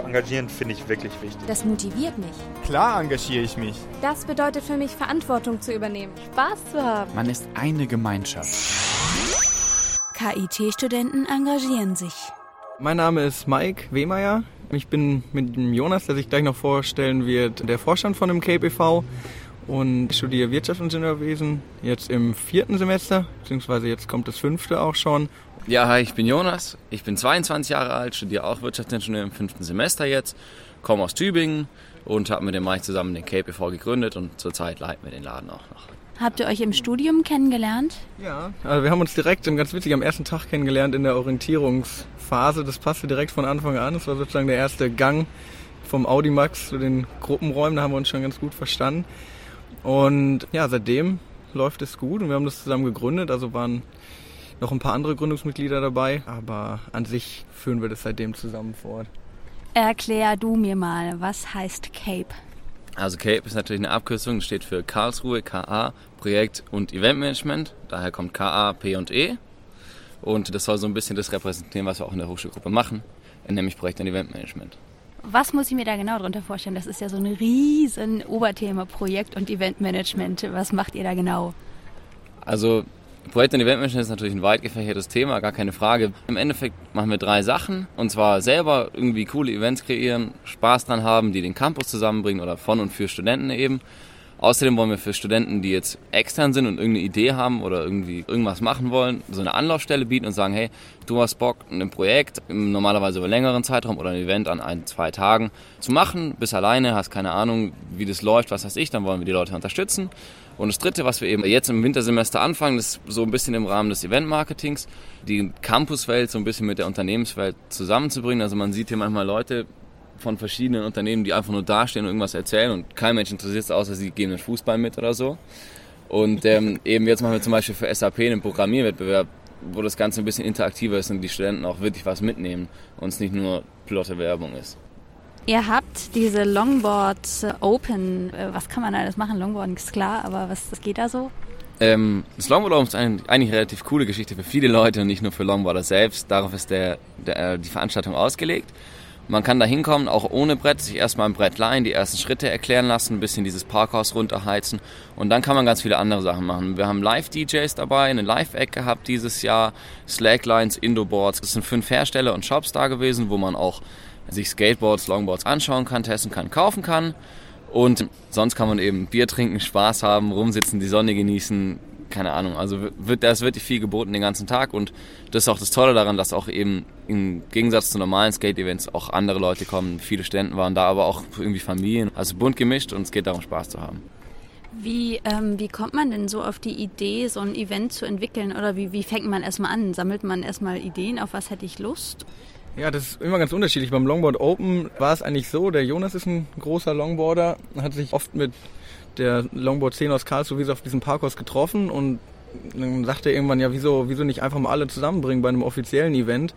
zu engagieren, finde ich wirklich wichtig. Das motiviert mich. Klar engagiere ich mich. Das bedeutet für mich, Verantwortung zu übernehmen, Spaß zu haben. Man ist eine Gemeinschaft. KIT-Studenten engagieren sich. Mein Name ist Mike Wehmeier. Ich bin mit dem Jonas, der sich gleich noch vorstellen wird, der Vorstand von dem e.V. und studiere Wirtschaftsingenieurwesen jetzt im vierten Semester, beziehungsweise jetzt kommt das fünfte auch schon. Ja, hi, ich bin Jonas. Ich bin 22 Jahre alt, studiere auch Wirtschaftsingenieur im fünften Semester jetzt, komme aus Tübingen und habe mit dem Mike zusammen den e.V. gegründet und zurzeit leiten wir den Laden auch noch. Habt ihr euch im Studium kennengelernt? Ja, also wir haben uns direkt, ganz witzig, am ersten Tag kennengelernt in der Orientierungsphase. Das passte direkt von Anfang an. Das war sozusagen der erste Gang vom Audimax zu den Gruppenräumen. Da haben wir uns schon ganz gut verstanden. Und ja, seitdem läuft es gut und wir haben das zusammen gegründet. Also waren noch ein paar andere Gründungsmitglieder dabei, aber an sich führen wir das seitdem zusammen fort. Erklär du mir mal, was heißt Cape? Also CAPE ist natürlich eine Abkürzung, steht für Karlsruhe, KA, Projekt- und Eventmanagement. Daher kommt KA, P und E. Und das soll so ein bisschen das repräsentieren, was wir auch in der Hochschulgruppe machen, nämlich Projekt- und Eventmanagement. Was muss ich mir da genau darunter vorstellen? Das ist ja so ein riesen Oberthema, Projekt- und Eventmanagement. Was macht ihr da genau? Also Projekt- und Eventmanagement ist natürlich ein weit gefächertes Thema, gar keine Frage. Im Endeffekt machen wir drei Sachen. Und zwar selber irgendwie coole Events kreieren, Spaß dran haben, die den Campus zusammenbringen oder von und für Studenten eben. Außerdem wollen wir für Studenten, die jetzt extern sind und irgendeine Idee haben oder irgendwie irgendwas machen wollen, so eine Anlaufstelle bieten und sagen, hey, du hast Bock, ein Projekt normalerweise über längeren Zeitraum oder ein Event an ein, zwei Tagen zu machen, bist alleine, hast keine Ahnung, wie das läuft, was weiß ich, dann wollen wir die Leute unterstützen. Und das Dritte, was wir eben jetzt im Wintersemester anfangen, ist so ein bisschen im Rahmen des Event-Marketings, die Campuswelt so ein bisschen mit der Unternehmenswelt zusammenzubringen. Also man sieht hier manchmal Leute, von verschiedenen Unternehmen, die einfach nur dastehen und irgendwas erzählen und kein Mensch interessiert es, außer sie geben den Fußball mit oder so. Und ähm, eben jetzt machen wir zum Beispiel für SAP einen Programmierwettbewerb, wo das Ganze ein bisschen interaktiver ist und die Studenten auch wirklich was mitnehmen und es nicht nur plotte Werbung ist. Ihr habt diese Longboard Open. Äh, was kann man alles machen? Longboard ist klar, aber was, was geht da so? Ähm, das Longboard Open ist eigentlich eine relativ coole Geschichte für viele Leute und nicht nur für Longboarder selbst. Darauf ist der, der, die Veranstaltung ausgelegt. Man kann da hinkommen, auch ohne Brett, sich erstmal ein Brett leihen, die ersten Schritte erklären lassen, ein bisschen dieses Parkhaus runterheizen und dann kann man ganz viele andere Sachen machen. Wir haben Live-DJs dabei, eine Live-Eck gehabt dieses Jahr, Slacklines, Indoboards. Das sind fünf Hersteller und Shops da gewesen, wo man auch sich Skateboards, Longboards anschauen kann, testen kann, kaufen kann. Und sonst kann man eben Bier trinken, Spaß haben, rumsitzen, die Sonne genießen, keine Ahnung, also wird, da ist wirklich viel geboten den ganzen Tag und das ist auch das Tolle daran, dass auch eben im Gegensatz zu normalen Skate-Events auch andere Leute kommen. Viele Studenten waren da, aber auch irgendwie Familien. Also bunt gemischt und es geht darum, Spaß zu haben. Wie, ähm, wie kommt man denn so auf die Idee, so ein Event zu entwickeln? Oder wie, wie fängt man erstmal an? Sammelt man erstmal Ideen, auf was hätte ich Lust? Ja, das ist immer ganz unterschiedlich. Beim Longboard Open war es eigentlich so, der Jonas ist ein großer Longboarder, hat sich oft mit der Longboard-Szene aus Karlsruhe wie auf diesem Parkhaus getroffen und dann sagte er irgendwann, ja, wieso, wieso nicht einfach mal alle zusammenbringen bei einem offiziellen Event?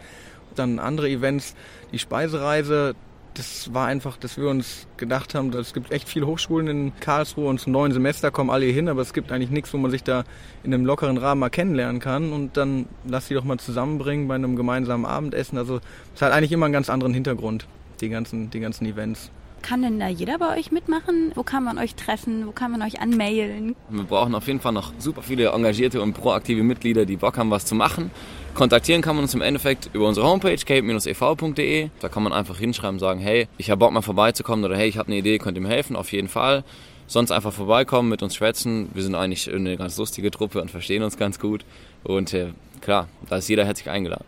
Dann andere Events, die Speisereise, das war einfach, dass wir uns gedacht haben, es gibt echt viele Hochschulen in Karlsruhe und zum neuen Semester kommen alle hier hin, aber es gibt eigentlich nichts, wo man sich da in einem lockeren Rahmen mal kennenlernen kann und dann lass sie doch mal zusammenbringen bei einem gemeinsamen Abendessen. Also es hat eigentlich immer einen ganz anderen Hintergrund, die ganzen, die ganzen Events. Kann denn da jeder bei euch mitmachen? Wo kann man euch treffen? Wo kann man euch anmailen? Wir brauchen auf jeden Fall noch super viele engagierte und proaktive Mitglieder, die Bock haben, was zu machen. Kontaktieren kann man uns im Endeffekt über unsere Homepage cape-ev.de. Da kann man einfach hinschreiben, sagen, hey, ich habe Bock mal vorbeizukommen oder hey, ich habe eine Idee, könnt ihr mir helfen? Auf jeden Fall. Sonst einfach vorbeikommen, mit uns schwätzen. Wir sind eigentlich eine ganz lustige Truppe und verstehen uns ganz gut. Und äh, klar, da ist jeder herzlich eingeladen.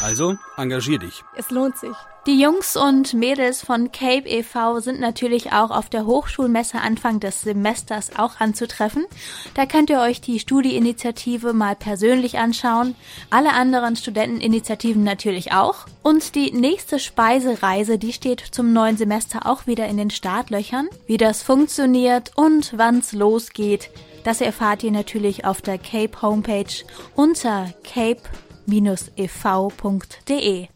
Also, engagier dich. Es lohnt sich. Die Jungs und Mädels von Cape e.V. sind natürlich auch auf der Hochschulmesse Anfang des Semesters auch anzutreffen. Da könnt ihr euch die Studieinitiative mal persönlich anschauen. Alle anderen Studenteninitiativen natürlich auch. Und die nächste Speisereise, die steht zum neuen Semester auch wieder in den Startlöchern. Wie das funktioniert und wann's losgeht, das erfahrt ihr natürlich auf der Cape Homepage unter cape ev.de.